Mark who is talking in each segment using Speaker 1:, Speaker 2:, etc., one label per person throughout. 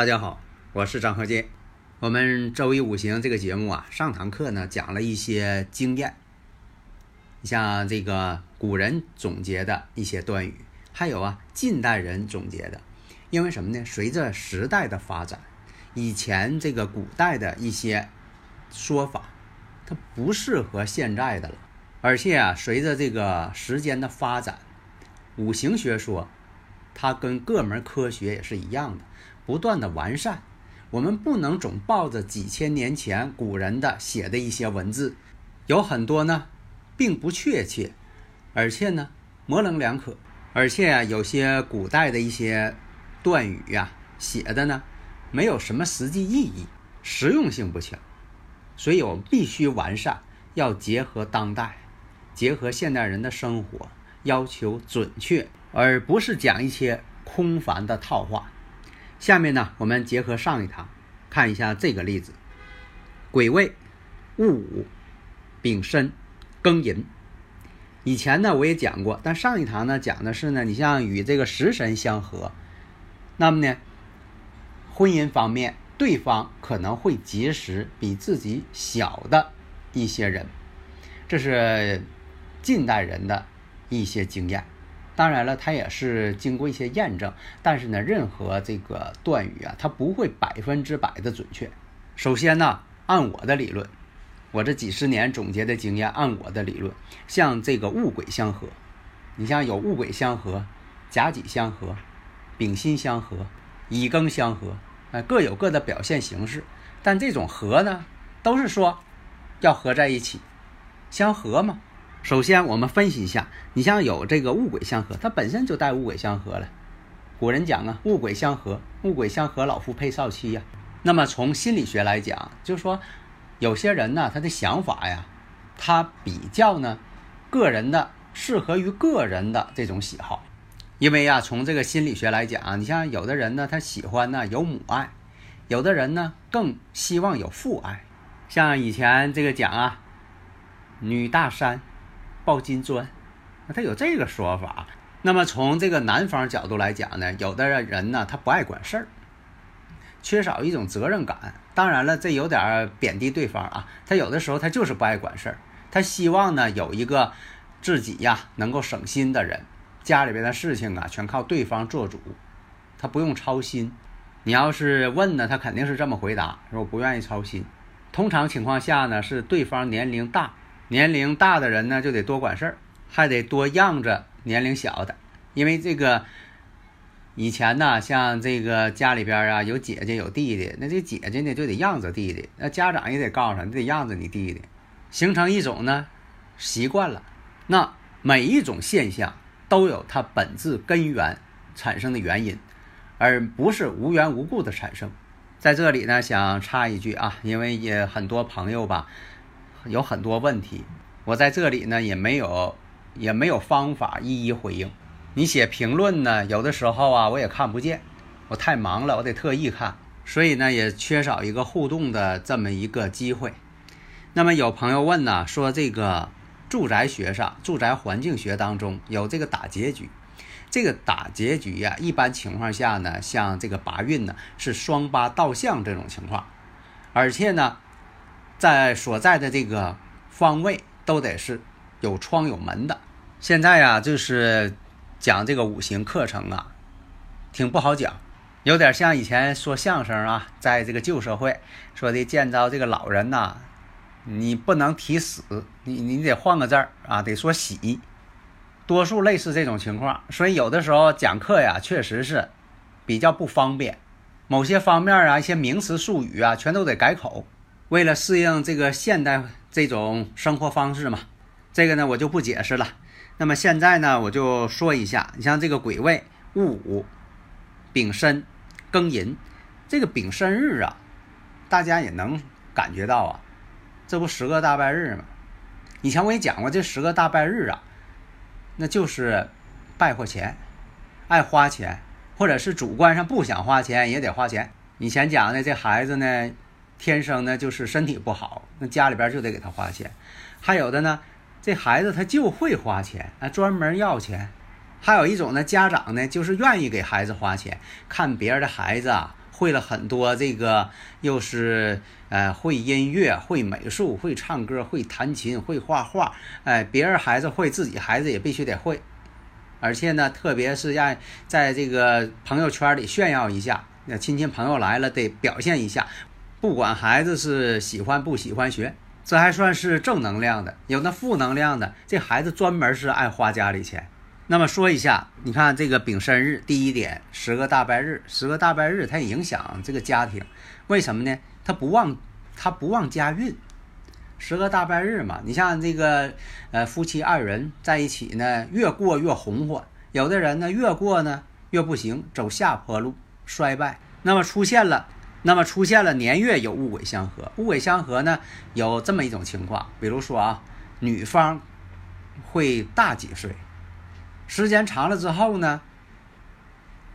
Speaker 1: 大家好，我是张和建。我们周一五行这个节目啊，上堂课呢讲了一些经验，像这个古人总结的一些断语，还有啊近代人总结的。因为什么呢？随着时代的发展，以前这个古代的一些说法，它不适合现在的了。而且啊，随着这个时间的发展，五行学说它跟各门科学也是一样的。不断的完善，我们不能总抱着几千年前古人的写的一些文字，有很多呢，并不确切，而且呢模棱两可，而且啊有些古代的一些断语呀写的呢没有什么实际意义，实用性不强，所以我们必须完善，要结合当代，结合现代人的生活，要求准确，而不是讲一些空泛的套话。下面呢，我们结合上一堂看一下这个例子：癸未、戊午、丙申、庚寅。以前呢我也讲过，但上一堂呢讲的是呢，你像与这个食神相合，那么呢，婚姻方面对方可能会结识比自己小的一些人，这是近代人的一些经验。当然了，它也是经过一些验证，但是呢，任何这个断语啊，它不会百分之百的准确。首先呢，按我的理论，我这几十年总结的经验，按我的理论，像这个物鬼相合，你像有物鬼相合、甲己相合、丙辛相合、乙庚相合，啊，各有各的表现形式。但这种合呢，都是说要合在一起，相合嘛。首先，我们分析一下，你像有这个物鬼相合，它本身就带物鬼相合了。古人讲啊，物鬼相合，物鬼相合，老夫配少妻呀。那么从心理学来讲，就是说，有些人呢，他的想法呀，他比较呢，个人的适合于个人的这种喜好。因为呀，从这个心理学来讲，你像有的人呢，他喜欢呢有母爱，有的人呢更希望有父爱。像以前这个讲啊，女大三。抱金砖，他有这个说法。那么从这个男方角度来讲呢，有的人呢，他不爱管事儿，缺少一种责任感。当然了，这有点贬低对方啊。他有的时候他就是不爱管事儿，他希望呢有一个自己呀能够省心的人，家里边的事情啊全靠对方做主，他不用操心。你要是问呢，他肯定是这么回答：说我不愿意操心。通常情况下呢，是对方年龄大。年龄大的人呢，就得多管事儿，还得多让着年龄小的，因为这个以前呢，像这个家里边啊有姐姐有弟弟，那这姐姐呢就得让着弟弟，那家长也得告诉他，你得让着你弟弟，形成一种呢习惯了。那每一种现象都有它本质根源产生的原因，而不是无缘无故的产生。在这里呢，想插一句啊，因为也很多朋友吧。有很多问题，我在这里呢也没有也没有方法一一回应。你写评论呢，有的时候啊我也看不见，我太忙了，我得特意看，所以呢也缺少一个互动的这么一个机会。那么有朋友问呢，说这个住宅学上，住宅环境学当中有这个打结局，这个打结局呀，一般情况下呢，像这个八运呢是双八倒向这种情况，而且呢。在所在的这个方位都得是有窗有门的。现在呀，就是讲这个五行课程啊，挺不好讲，有点像以前说相声啊，在这个旧社会说的见着这个老人呐，你不能提死，你你得换个字儿啊，得说喜。多数类似这种情况，所以有的时候讲课呀，确实是比较不方便。某些方面啊，一些名词术语啊，全都得改口。为了适应这个现代这种生活方式嘛，这个呢我就不解释了。那么现在呢，我就说一下，你像这个癸未、戊午、丙申、庚寅，这个丙申日啊，大家也能感觉到啊，这不十个大拜日吗？以前我也讲过，这十个大拜日啊，那就是败货钱，爱花钱，或者是主观上不想花钱也得花钱。以前讲的这孩子呢，天生呢就是身体不好，那家里边就得给他花钱，还有的呢。这孩子他就会花钱啊，专门要钱。还有一种呢，家长呢就是愿意给孩子花钱，看别人的孩子啊会了很多这个，又是呃会音乐、会美术、会唱歌、会弹琴、会画画。哎，别人孩子会，自己孩子也必须得会。而且呢，特别是让在这个朋友圈里炫耀一下，那亲戚朋友来了得表现一下，不管孩子是喜欢不喜欢学。这还算是正能量的，有那负能量的。这孩子专门是爱花家里钱。那么说一下，你看这个丙申日，第一点，十个大败日，十个大败日，它也影响这个家庭，为什么呢？它不旺，它不旺家运。十个大败日嘛，你像这个呃夫妻二人在一起呢，越过越红火；有的人呢，越过呢越不行，走下坡路，衰败。那么出现了。那么出现了年月有戊癸相合，戊癸相合呢，有这么一种情况，比如说啊，女方会大几岁，时间长了之后呢，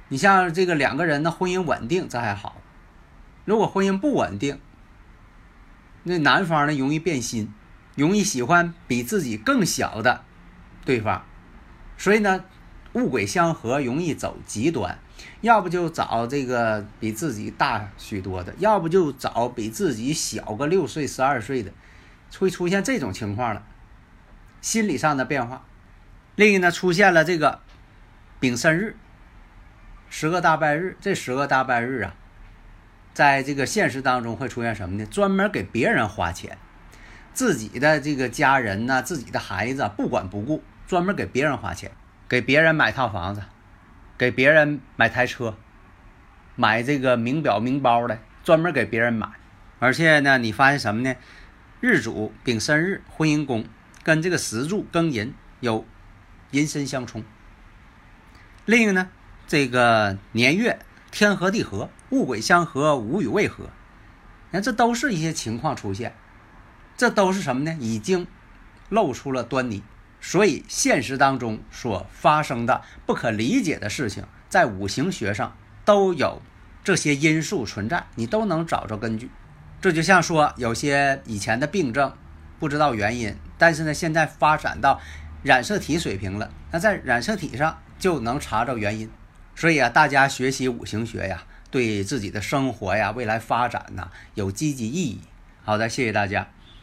Speaker 1: 你像这个两个人的婚姻稳定，这还好；如果婚姻不稳定，那男方呢容易变心，容易喜欢比自己更小的对方，所以呢，戊癸相合容易走极端。要不就找这个比自己大许多的，要不就找比自己小个六岁、十二岁的，会出现这种情况了，心理上的变化。另一呢，出现了这个丙申日，十个大拜日。这十个大拜日啊，在这个现实当中会出现什么呢？专门给别人花钱，自己的这个家人呢，自己的孩子不管不顾，专门给别人花钱，给别人买套房子。给别人买台车，买这个名表名包的，专门给别人买。而且呢，你发现什么呢？日主丙申日，婚姻宫跟这个时柱庚寅有寅申相冲。另一个呢，这个年月天合地合，物鬼相合，无与未合。你看，这都是一些情况出现，这都是什么呢？已经露出了端倪。所以，现实当中所发生的不可理解的事情，在五行学上都有这些因素存在，你都能找着根据。这就像说，有些以前的病症不知道原因，但是呢，现在发展到染色体水平了，那在染色体上就能查着原因。所以啊，大家学习五行学呀，对自己的生活呀、未来发展呐，有积极意义。好的，谢谢大家。